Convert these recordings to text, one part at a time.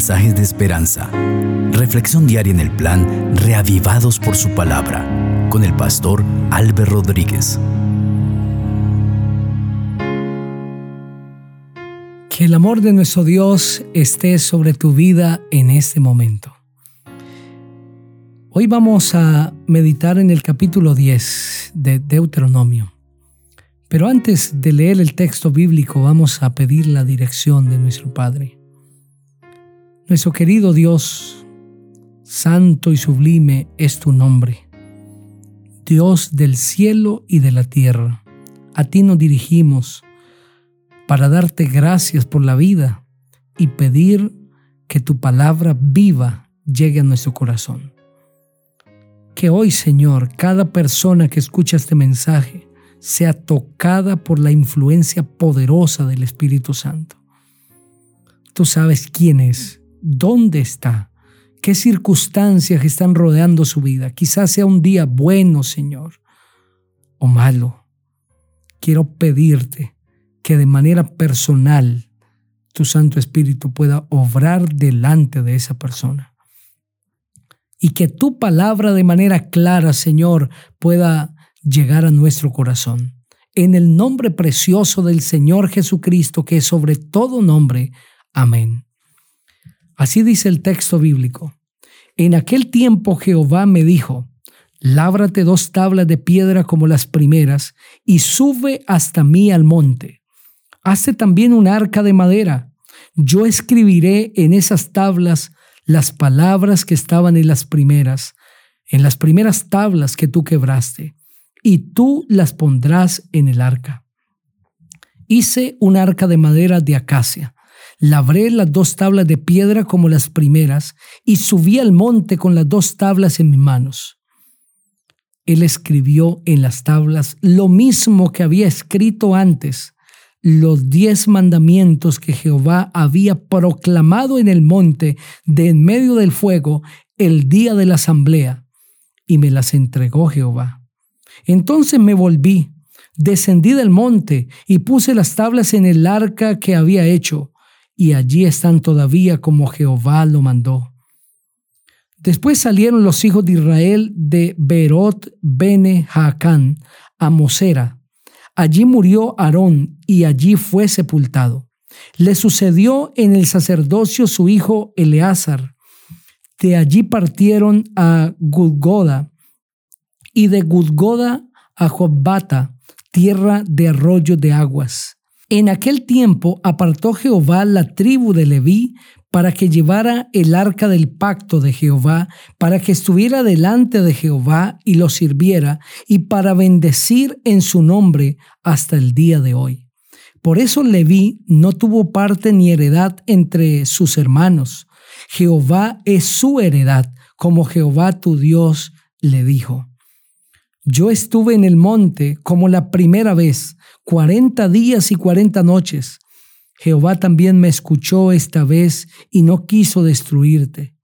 mensajes de esperanza. Reflexión diaria en el plan Reavivados por su palabra con el pastor Álvaro Rodríguez. Que el amor de nuestro Dios esté sobre tu vida en este momento. Hoy vamos a meditar en el capítulo 10 de Deuteronomio. Pero antes de leer el texto bíblico vamos a pedir la dirección de nuestro Padre. Nuestro querido Dios, santo y sublime es tu nombre. Dios del cielo y de la tierra, a ti nos dirigimos para darte gracias por la vida y pedir que tu palabra viva llegue a nuestro corazón. Que hoy, Señor, cada persona que escucha este mensaje sea tocada por la influencia poderosa del Espíritu Santo. Tú sabes quién es, dónde está, qué circunstancias están rodeando su vida. Quizás sea un día bueno, Señor, o malo. Quiero pedirte que de manera personal tu Santo Espíritu pueda obrar delante de esa persona. Y que tu palabra de manera clara, Señor, pueda llegar a nuestro corazón. En el nombre precioso del Señor Jesucristo, que es sobre todo nombre. Amén. Así dice el texto bíblico. En aquel tiempo Jehová me dijo, lábrate dos tablas de piedra como las primeras y sube hasta mí al monte. Hazte también un arca de madera. Yo escribiré en esas tablas las palabras que estaban en las primeras, en las primeras tablas que tú quebraste y tú las pondrás en el arca. Hice un arca de madera de acacia, labré las dos tablas de piedra como las primeras, y subí al monte con las dos tablas en mis manos. Él escribió en las tablas lo mismo que había escrito antes, los diez mandamientos que Jehová había proclamado en el monte de en medio del fuego el día de la asamblea, y me las entregó Jehová. Entonces me volví, descendí del monte y puse las tablas en el arca que había hecho, y allí están todavía como Jehová lo mandó. Después salieron los hijos de Israel de Berot Bene Jaacán a Mosera. Allí murió Aarón y allí fue sepultado. Le sucedió en el sacerdocio su hijo Eleazar. De allí partieron a Gudgoda y de Gudgoda a Jobbata, tierra de arroyo de aguas. En aquel tiempo apartó Jehová la tribu de Leví para que llevara el arca del pacto de Jehová, para que estuviera delante de Jehová y lo sirviera, y para bendecir en su nombre hasta el día de hoy. Por eso Leví no tuvo parte ni heredad entre sus hermanos. Jehová es su heredad, como Jehová tu Dios le dijo. Yo estuve en el monte como la primera vez, cuarenta días y cuarenta noches. Jehová también me escuchó esta vez y no quiso destruirte.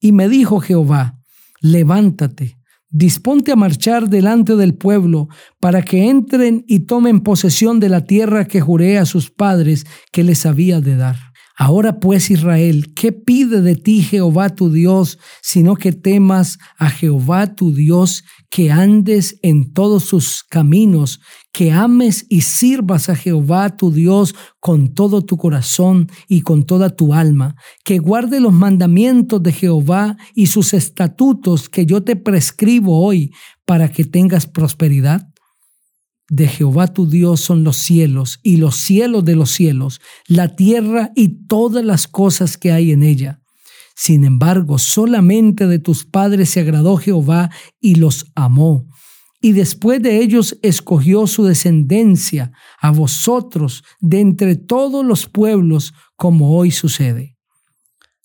Y me dijo Jehová, levántate, disponte a marchar delante del pueblo, para que entren y tomen posesión de la tierra que juré a sus padres que les había de dar. Ahora pues Israel, ¿qué pide de ti Jehová tu Dios, sino que temas a Jehová tu Dios, que andes en todos sus caminos, que ames y sirvas a Jehová tu Dios con todo tu corazón y con toda tu alma, que guarde los mandamientos de Jehová y sus estatutos que yo te prescribo hoy para que tengas prosperidad? de Jehová tu Dios son los cielos y los cielos de los cielos, la tierra y todas las cosas que hay en ella. Sin embargo, solamente de tus padres se agradó Jehová y los amó. Y después de ellos escogió su descendencia a vosotros de entre todos los pueblos, como hoy sucede.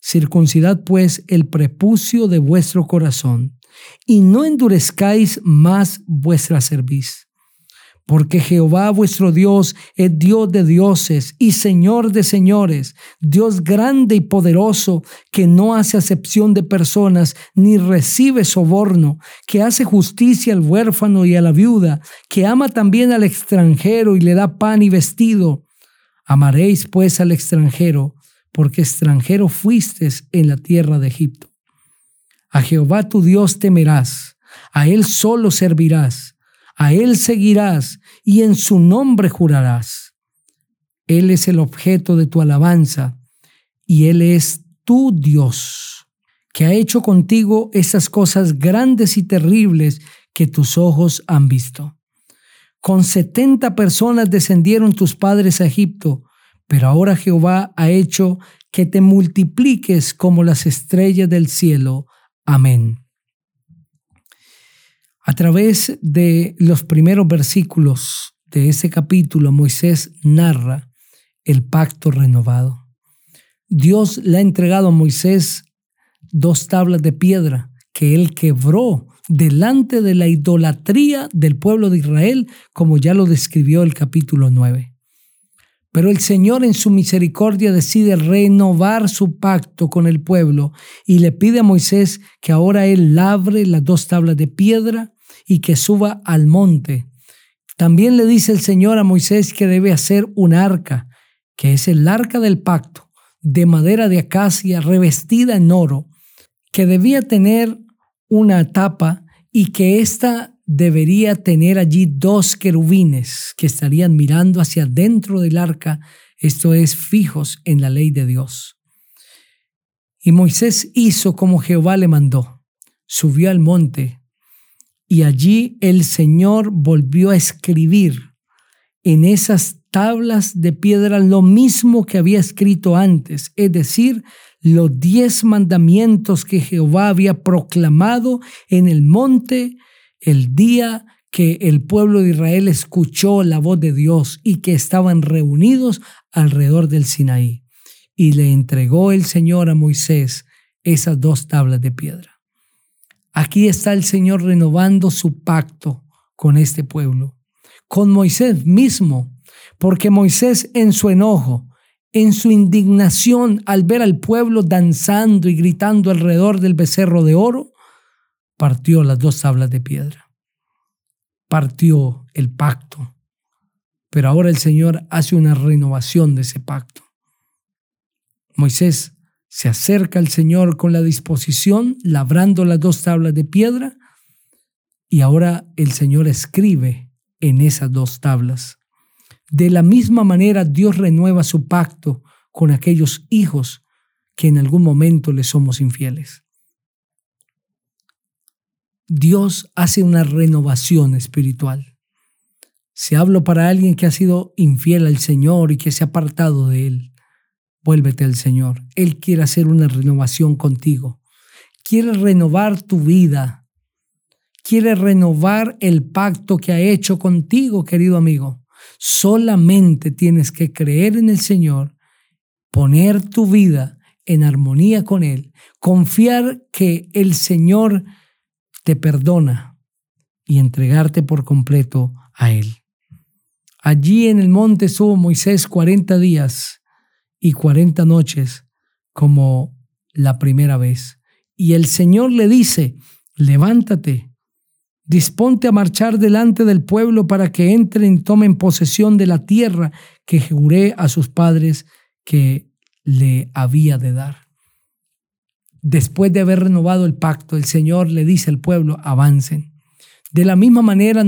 Circuncidad pues el prepucio de vuestro corazón, y no endurezcáis más vuestra cerviz porque Jehová vuestro Dios es Dios de dioses y Señor de señores, Dios grande y poderoso, que no hace acepción de personas ni recibe soborno, que hace justicia al huérfano y a la viuda, que ama también al extranjero y le da pan y vestido. Amaréis pues al extranjero, porque extranjero fuiste en la tierra de Egipto. A Jehová tu Dios temerás, a Él solo servirás, a Él seguirás y en su nombre jurarás. Él es el objeto de tu alabanza y Él es tu Dios, que ha hecho contigo esas cosas grandes y terribles que tus ojos han visto. Con setenta personas descendieron tus padres a Egipto, pero ahora Jehová ha hecho que te multipliques como las estrellas del cielo. Amén. A través de los primeros versículos de ese capítulo, Moisés narra el pacto renovado. Dios le ha entregado a Moisés dos tablas de piedra que él quebró delante de la idolatría del pueblo de Israel, como ya lo describió el capítulo 9. Pero el Señor en su misericordia decide renovar su pacto con el pueblo y le pide a Moisés que ahora él labre las dos tablas de piedra y que suba al monte. También le dice el Señor a Moisés que debe hacer un arca, que es el arca del pacto, de madera de acacia revestida en oro, que debía tener una tapa y que ésta debería tener allí dos querubines que estarían mirando hacia dentro del arca, esto es, fijos en la ley de Dios. Y Moisés hizo como Jehová le mandó, subió al monte, y allí el Señor volvió a escribir en esas tablas de piedra lo mismo que había escrito antes, es decir, los diez mandamientos que Jehová había proclamado en el monte el día que el pueblo de Israel escuchó la voz de Dios y que estaban reunidos alrededor del Sinaí. Y le entregó el Señor a Moisés esas dos tablas de piedra. Aquí está el Señor renovando su pacto con este pueblo, con Moisés mismo, porque Moisés en su enojo, en su indignación al ver al pueblo danzando y gritando alrededor del becerro de oro, partió las dos tablas de piedra. Partió el pacto. Pero ahora el Señor hace una renovación de ese pacto. Moisés se acerca al Señor con la disposición, labrando las dos tablas de piedra, y ahora el Señor escribe en esas dos tablas. De la misma manera Dios renueva su pacto con aquellos hijos que en algún momento le somos infieles. Dios hace una renovación espiritual. Si hablo para alguien que ha sido infiel al Señor y que se ha apartado de Él, vuélvete al Señor. Él quiere hacer una renovación contigo. Quiere renovar tu vida. Quiere renovar el pacto que ha hecho contigo, querido amigo. Solamente tienes que creer en el Señor, poner tu vida en armonía con Él, confiar que el Señor te perdona y entregarte por completo a Él. Allí en el monte estuvo Moisés 40 días y 40 noches como la primera vez. Y el Señor le dice, levántate, Disponte a marchar delante del pueblo para que entren y tomen posesión de la tierra que juré a sus padres que le había de dar. Después de haber renovado el pacto, el Señor le dice al pueblo, avancen. De la misma manera,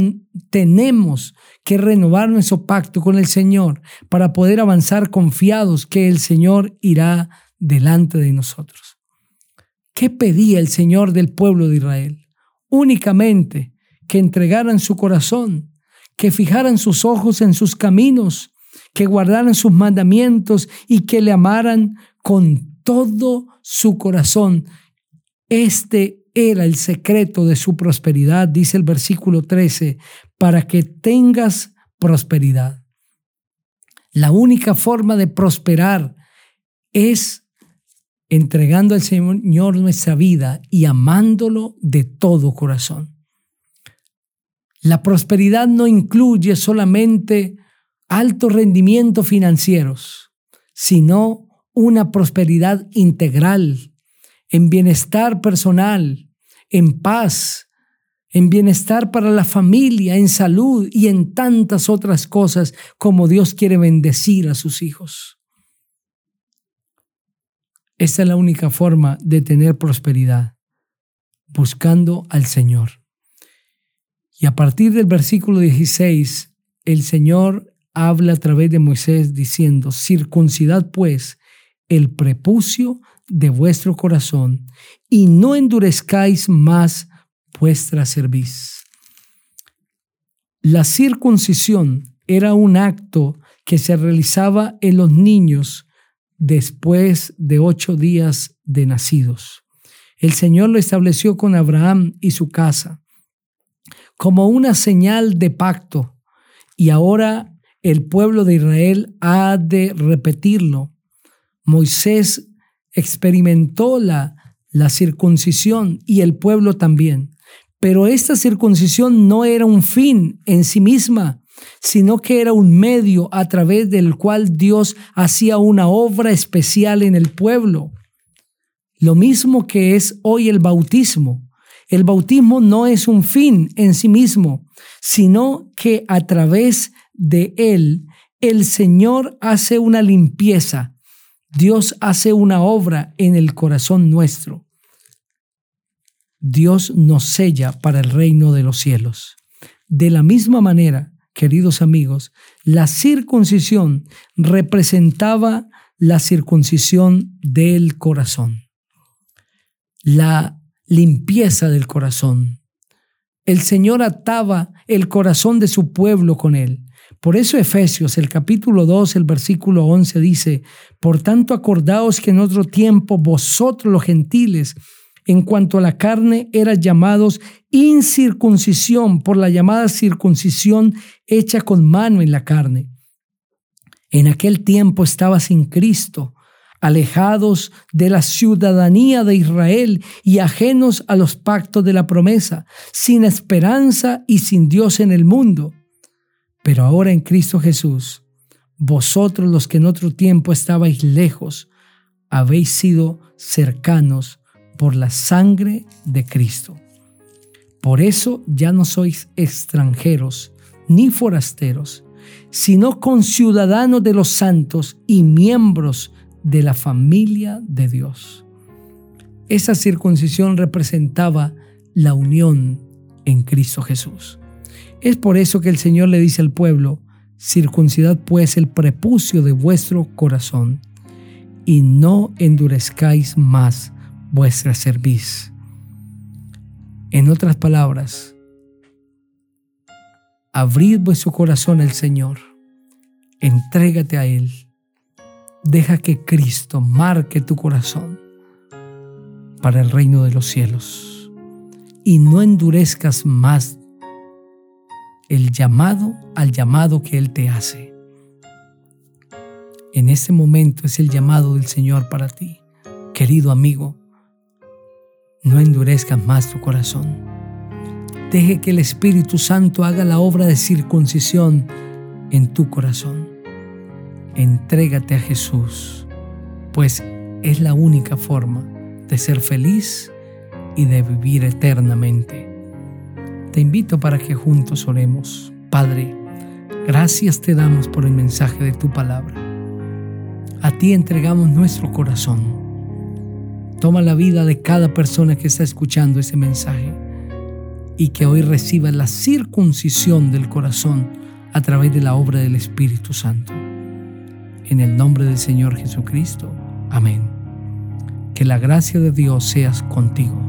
tenemos que renovar nuestro pacto con el Señor para poder avanzar confiados que el Señor irá delante de nosotros. ¿Qué pedía el Señor del pueblo de Israel? únicamente que entregaran su corazón, que fijaran sus ojos en sus caminos, que guardaran sus mandamientos y que le amaran con todo su corazón. Este era el secreto de su prosperidad, dice el versículo 13, para que tengas prosperidad. La única forma de prosperar es entregando al Señor nuestra vida y amándolo de todo corazón. La prosperidad no incluye solamente altos rendimientos financieros, sino una prosperidad integral, en bienestar personal, en paz, en bienestar para la familia, en salud y en tantas otras cosas como Dios quiere bendecir a sus hijos. Esta es la única forma de tener prosperidad, buscando al Señor. Y a partir del versículo 16, el Señor habla a través de Moisés diciendo, circuncidad pues el prepucio de vuestro corazón y no endurezcáis más vuestra cerviz. La circuncisión era un acto que se realizaba en los niños después de ocho días de nacidos. El Señor lo estableció con Abraham y su casa como una señal de pacto y ahora el pueblo de Israel ha de repetirlo. Moisés experimentó la, la circuncisión y el pueblo también. Pero esta circuncisión no era un fin en sí misma, sino que era un medio a través del cual Dios hacía una obra especial en el pueblo. Lo mismo que es hoy el bautismo. El bautismo no es un fin en sí mismo, sino que a través de él el Señor hace una limpieza. Dios hace una obra en el corazón nuestro. Dios nos sella para el reino de los cielos. De la misma manera, queridos amigos, la circuncisión representaba la circuncisión del corazón, la limpieza del corazón. El Señor ataba el corazón de su pueblo con él. Por eso Efesios, el capítulo 2, el versículo 11 dice, Por tanto acordaos que en otro tiempo vosotros los gentiles, en cuanto a la carne, eran llamados incircuncisión por la llamada circuncisión hecha con mano en la carne. En aquel tiempo estaba sin Cristo, alejados de la ciudadanía de Israel y ajenos a los pactos de la promesa, sin esperanza y sin Dios en el mundo. Pero ahora en Cristo Jesús, vosotros los que en otro tiempo estabais lejos, habéis sido cercanos por la sangre de Cristo. Por eso ya no sois extranjeros ni forasteros, sino conciudadanos de los santos y miembros de la familia de Dios. Esa circuncisión representaba la unión en Cristo Jesús. Es por eso que el Señor le dice al pueblo, circuncidad pues el prepucio de vuestro corazón y no endurezcáis más vuestra cerviz. En otras palabras, abrid vuestro corazón al Señor, entrégate a Él, deja que Cristo marque tu corazón para el reino de los cielos y no endurezcas más el llamado al llamado que Él te hace. En ese momento es el llamado del Señor para ti. Querido amigo, no endurezcas más tu corazón. Deje que el Espíritu Santo haga la obra de circuncisión en tu corazón. Entrégate a Jesús, pues es la única forma de ser feliz y de vivir eternamente. Te invito para que juntos oremos. Padre, gracias te damos por el mensaje de tu palabra. A ti entregamos nuestro corazón. Toma la vida de cada persona que está escuchando ese mensaje y que hoy reciba la circuncisión del corazón a través de la obra del Espíritu Santo. En el nombre del Señor Jesucristo. Amén. Que la gracia de Dios seas contigo